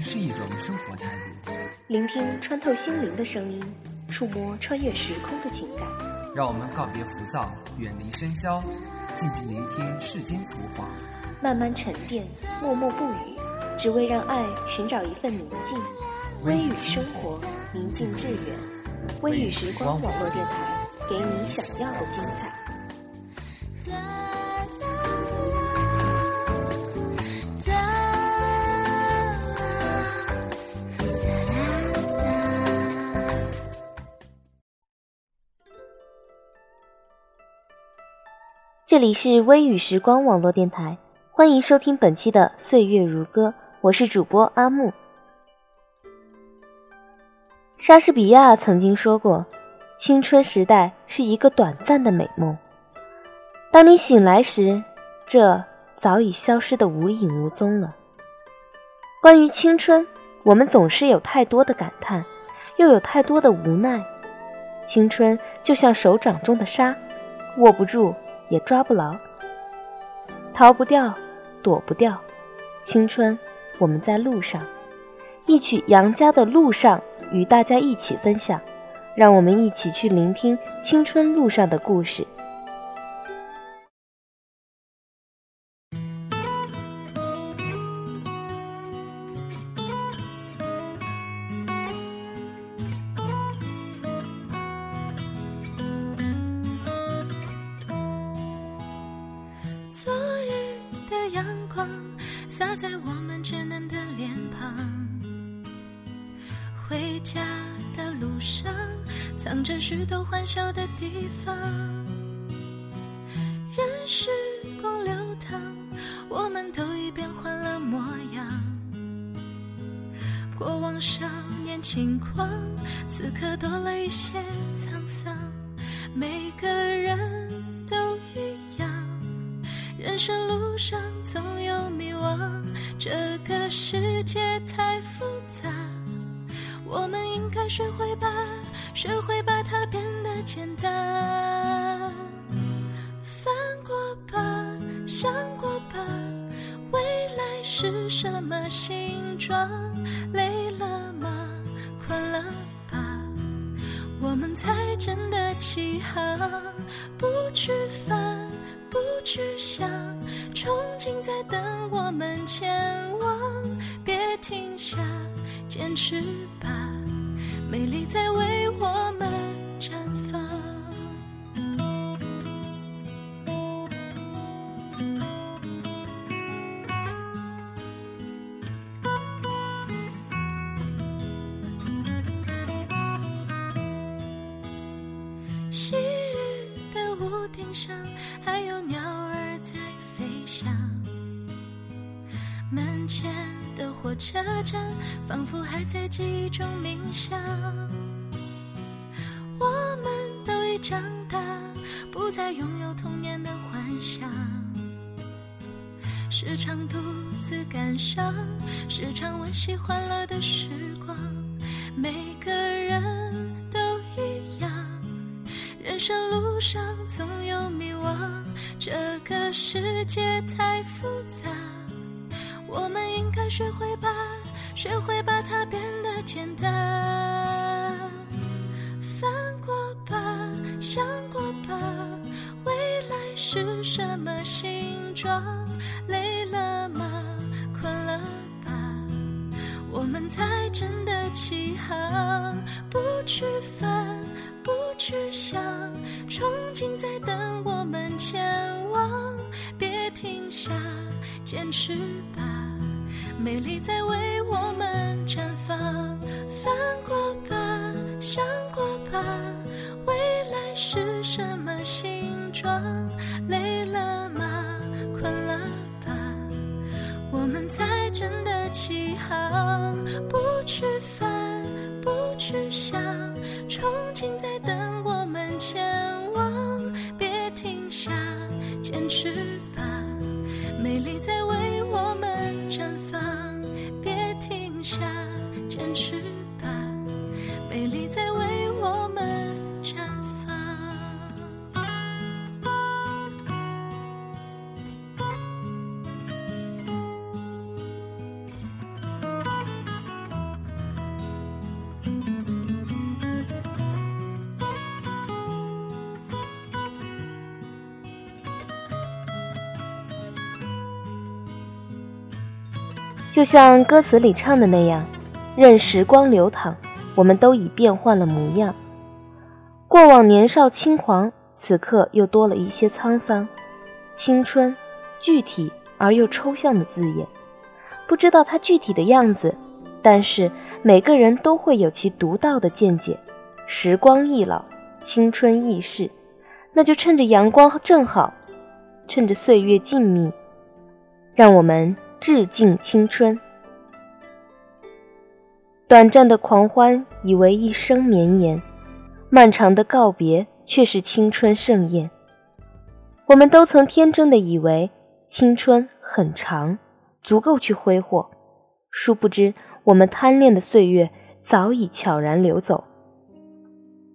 然是一种生活态度。聆听穿透心灵的声音，触摸穿越时空的情感。让我们告别浮躁，远离喧嚣，静静聆听世间浮华，慢慢沉淀，默默不语，只为让爱寻找一份宁静。微雨生活，宁静致远。微雨时光网络电台，给你想要的精彩。这里是微雨时光网络电台，欢迎收听本期的《岁月如歌》，我是主播阿木。莎士比亚曾经说过：“青春时代是一个短暂的美梦，当你醒来时，这早已消失的无影无踪了。”关于青春，我们总是有太多的感叹，又有太多的无奈。青春就像手掌中的沙，握不住。也抓不牢，逃不掉，躲不掉。青春，我们在路上。一曲杨家的《路上》，与大家一起分享。让我们一起去聆听青春路上的故事。洒在我们稚嫩的脸庞，回家的路上藏着许多欢笑的地方，任时光流淌，我们都已变换了模样。过往少年轻狂，此刻多了一些学会把。学会把它变得简单，翻过吧，想过吧，未来是什么形状？累了吗？困了吧？我们才真的起航，不去烦，不去想，憧憬在等我们前往，别停下，坚持吧。美丽在为我们绽放。昔日的屋顶上，还有鸟儿在飞翔。门前。的火车站，仿佛还在记忆中冥想。我们都已长大，不再拥有童年的幻想。时常独自感伤，时常温习欢乐的时光。每个人都一样，人生路上总有迷惘，这个世界太复杂。我们应该学会把，学会把它变得简单。翻过吧，想过吧，未来是什么形状？我们才真的起航，不去烦，不去想，憧憬在等我们前往，别停下。坚持吧，美丽在为我们绽放。翻过吧，想过吧，未来是什么形状？累了吗？困了吧？我们才真的起航，不去烦，不去想，憧憬在等我们前往，别停下，坚持吧。美丽在为我们绽放，别停下，坚持吧。美丽在为我们就像歌词里唱的那样，任时光流淌，我们都已变换了模样。过往年少轻狂，此刻又多了一些沧桑。青春，具体而又抽象的字眼，不知道它具体的样子，但是每个人都会有其独到的见解。时光易老，青春易逝，那就趁着阳光正好，趁着岁月静谧，让我们致敬青春。短暂的狂欢，以为一生绵延。漫长的告别，却是青春盛宴。我们都曾天真的以为青春很长，足够去挥霍。殊不知，我们贪恋的岁月早已悄然流走。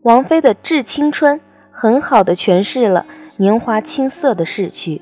王菲的《致青春》很好的诠释了年华青涩的逝去。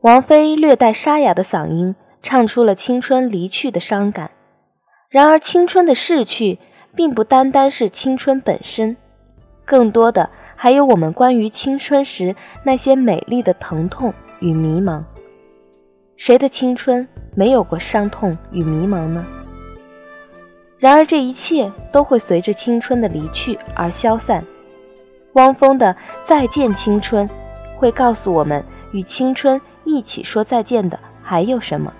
王菲略带沙哑的嗓音唱出了青春离去的伤感。然而，青春的逝去并不单单是青春本身，更多的还有我们关于青春时那些美丽的疼痛与迷茫。谁的青春没有过伤痛与迷茫呢？然而，这一切都会随着青春的离去而消散。汪峰的《再见青春》会告诉我们，与青春。一起说再见的还有什么？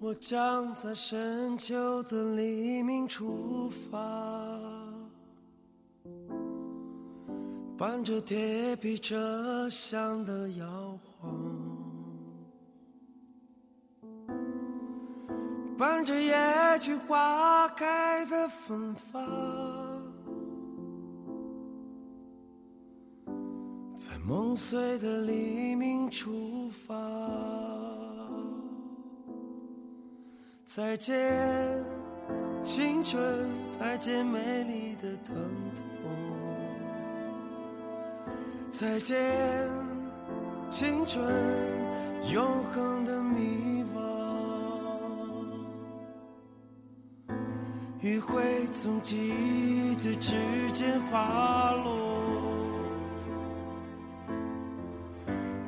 我将在深秋的黎明出发。伴着铁皮车厢的摇晃，伴着野菊花开的芬芳，在梦碎的黎明出发。再见，青春，再见美丽的疼痛。再见，青春，永恒的迷惘。余晖从记忆的指尖滑落，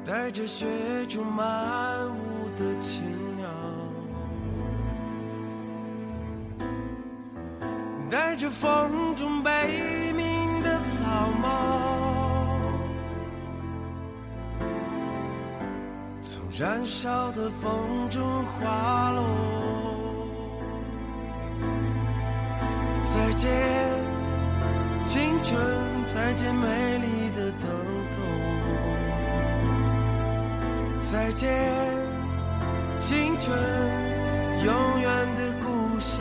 带着雪中漫舞的青鸟，带着风中悲燃烧的风中滑落。再见，青春，再见美丽的疼痛。再见，青春，永远的故乡。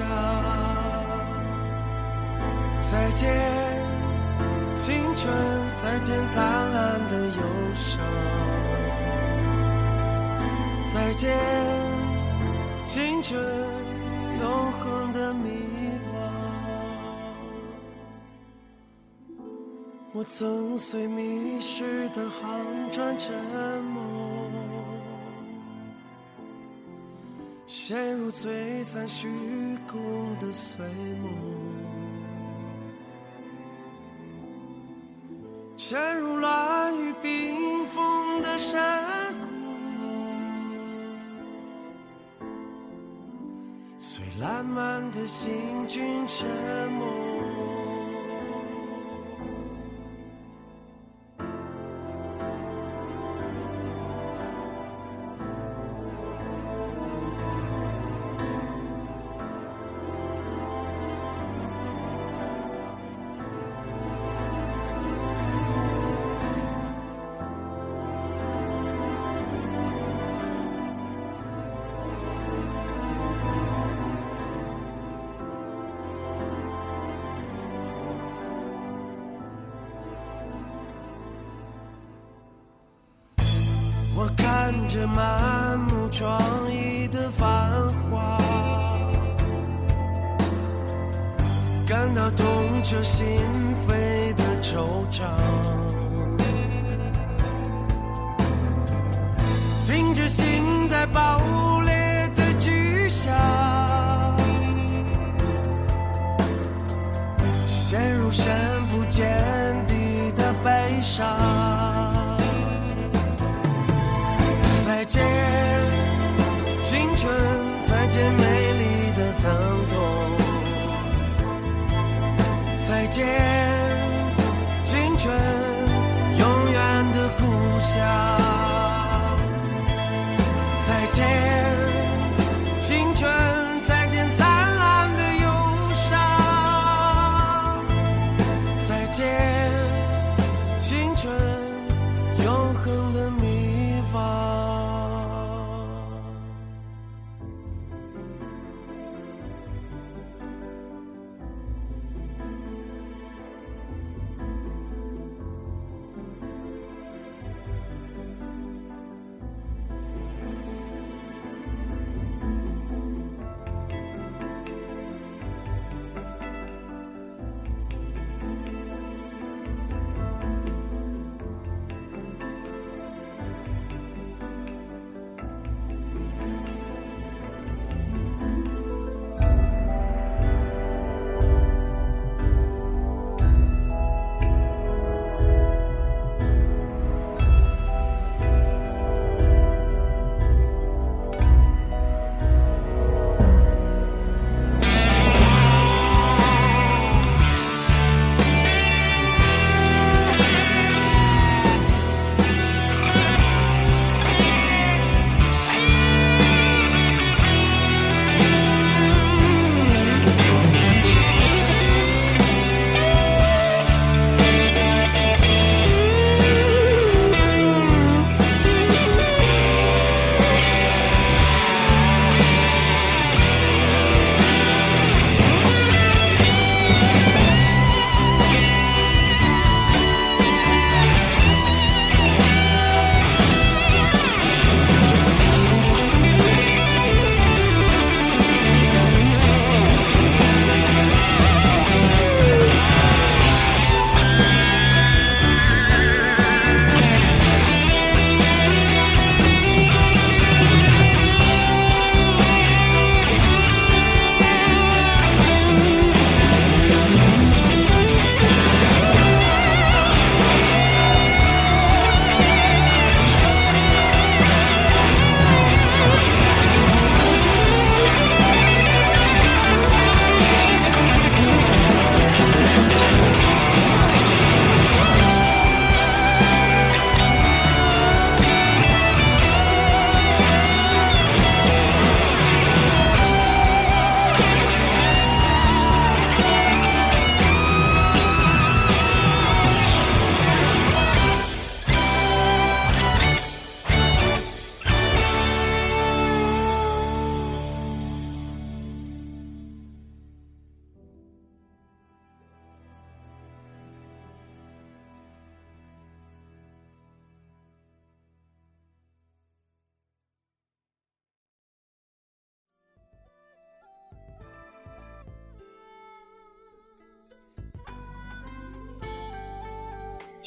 再见，青春，再见灿烂的忧伤。再见，青春，永恒的迷惘。我曾随迷失的航船沉没，陷入璀璨虚空的碎梦，潜入乱雨冰封的山谷，烂漫的行军沉默。满目疮痍的繁华，感到痛彻心扉的惆怅。听着心在爆裂的巨响，陷入深不见底的悲伤。见，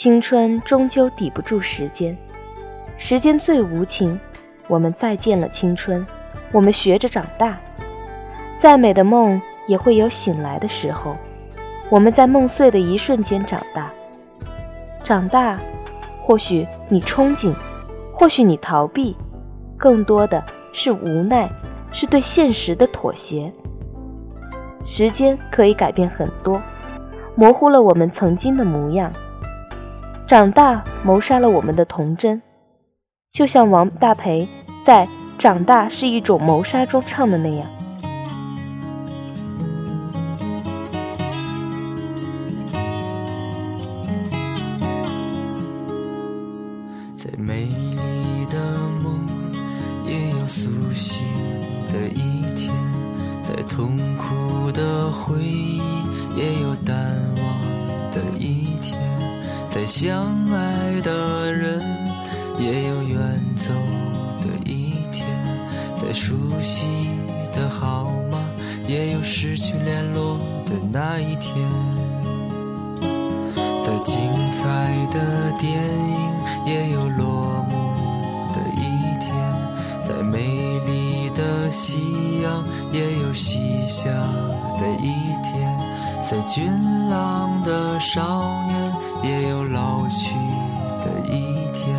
青春终究抵不住时间，时间最无情。我们再见了青春，我们学着长大。再美的梦也会有醒来的时候。我们在梦碎的一瞬间长大。长大，或许你憧憬，或许你逃避，更多的是无奈，是对现实的妥协。时间可以改变很多，模糊了我们曾经的模样。长大谋杀了我们的童真，就像王大培在《长大是一种谋杀》中唱的那样。西下的一天；在俊朗的少年，也有老去的一天；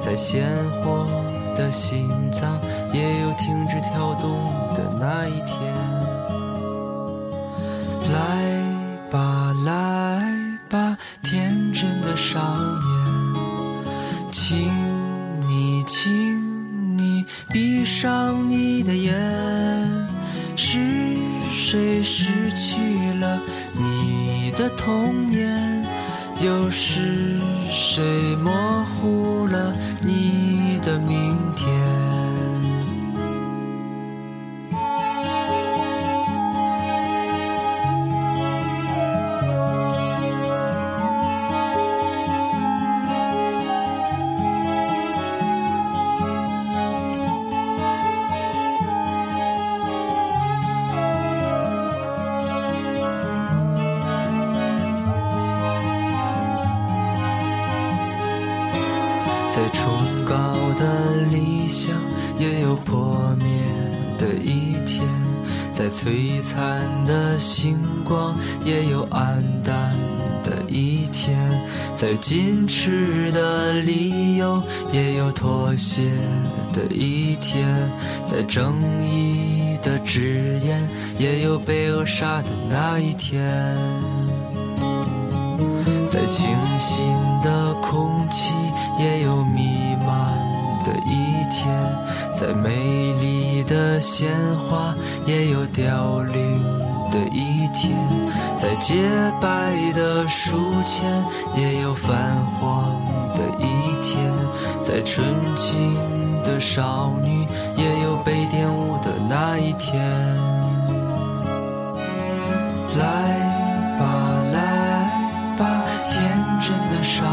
在鲜活的心脏，也有停止跳动的那一天。来吧，来吧，天真的少年，请你，请你闭上你的眼。谁失去了你的童年？又是谁模糊了你的明想，也有破灭的一天；在璀璨的星光，也有暗淡的一天；在矜持的理由，也有妥协的一天；在正义的誓言，也有被扼杀的那一天。在清新的空气，也有弥漫的一天；在美丽的鲜花，也有凋零的一天；在洁白的书签，也有泛黄的一天；在纯情的少女，也有被玷污的那一天。来吧，来吧。天真的少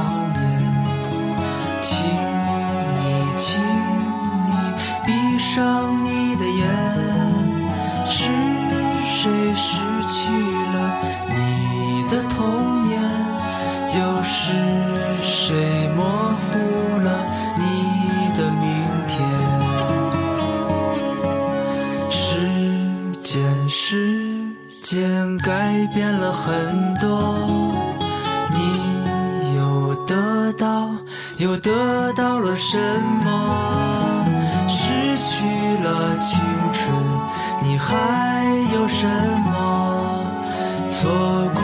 时间，时间改变了很多。你又得到，又得到了什么？失去了青春，你还有什么？错过，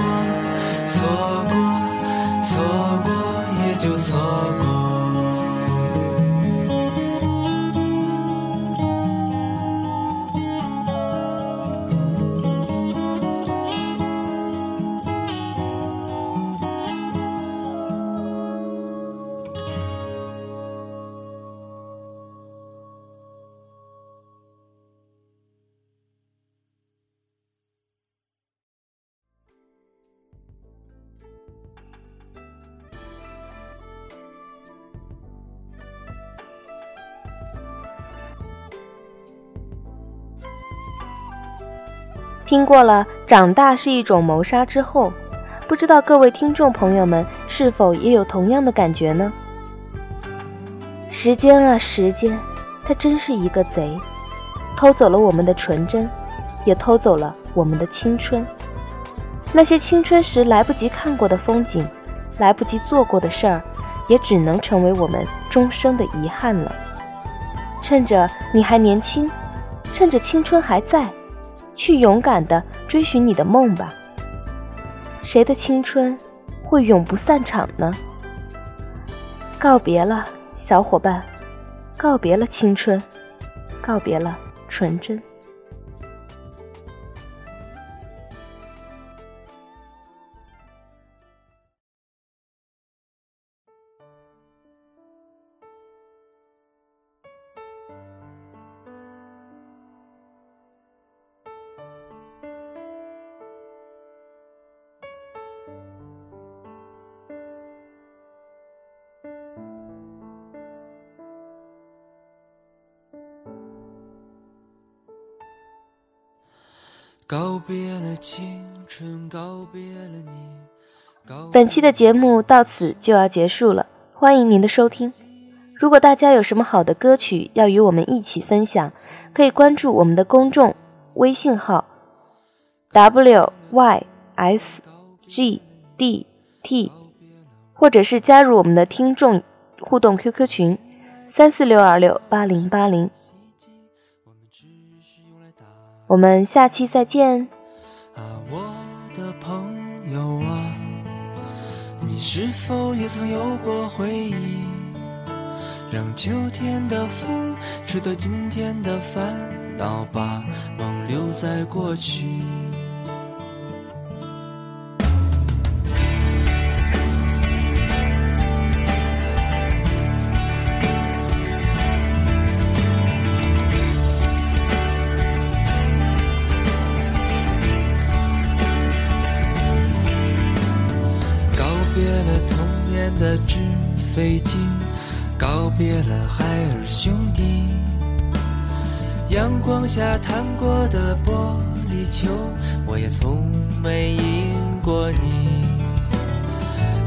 听过了“长大是一种谋杀”之后，不知道各位听众朋友们是否也有同样的感觉呢？时间啊，时间，它真是一个贼，偷走了我们的纯真，也偷走了我们的青春。那些青春时来不及看过的风景，来不及做过的事儿，也只能成为我们终生的遗憾了。趁着你还年轻，趁着青春还在，去勇敢的追寻你的梦吧。谁的青春会永不散场呢？告别了，小伙伴，告别了青春，告别了纯真。本期的节目到此就要结束了，欢迎您的收听。如果大家有什么好的歌曲要与我们一起分享，可以关注我们的公众微信号 w y s g d t，或者是加入我们的听众互动 QQ 群三四六二六八零八零。我们下期再见。啊，我的朋友啊，你是否也曾有过回忆？让秋天的风吹走今天的烦恼，把梦留在过去。别了童年的纸飞机，告别了海尔兄弟。阳光下弹过的玻璃球，我也从没赢过你。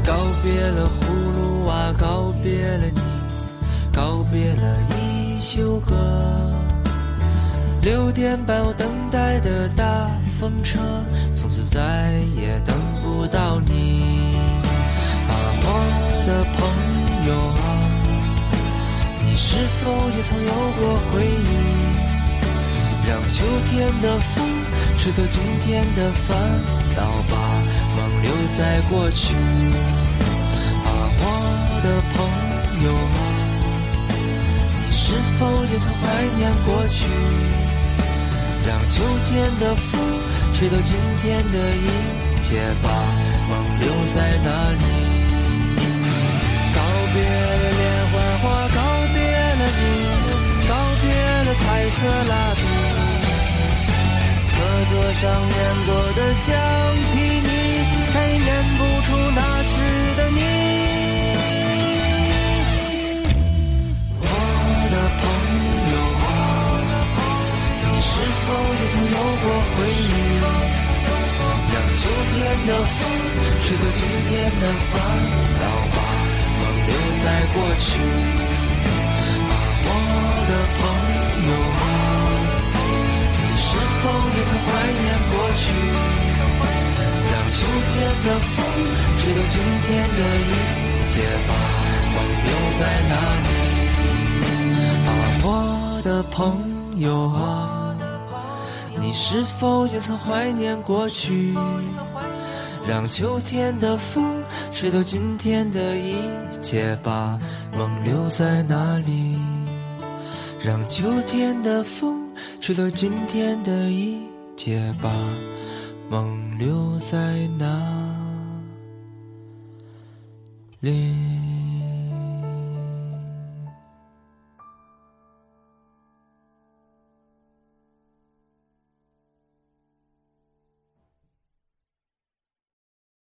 告别了葫芦娃，告别了你，告别了一休哥。六点半我等待的大风车，从此再也等不到你。的朋友啊，你是否也曾有过回忆？让秋天的风吹走今天的烦恼，把梦留在过去。啊，我的朋友啊，你是否也曾怀念过去？让秋天的风吹走今天的一切，把梦留在那里。色蜡笔，课桌上粘过的橡皮泥，再也粘不出那时的你。我的朋友啊，你是否也曾有过回忆？让秋天的风吹走今天的烦恼吧。留在过去啊，我的朋友友啊，你是否也曾怀念过去？让秋天的风吹走今天的一切，把梦留在哪里？啊，我的朋友啊，你是否也曾怀念过去？让秋天的风吹走今天的一切，把梦留在哪里？让秋天的风吹走今天的一切，把梦留在哪里？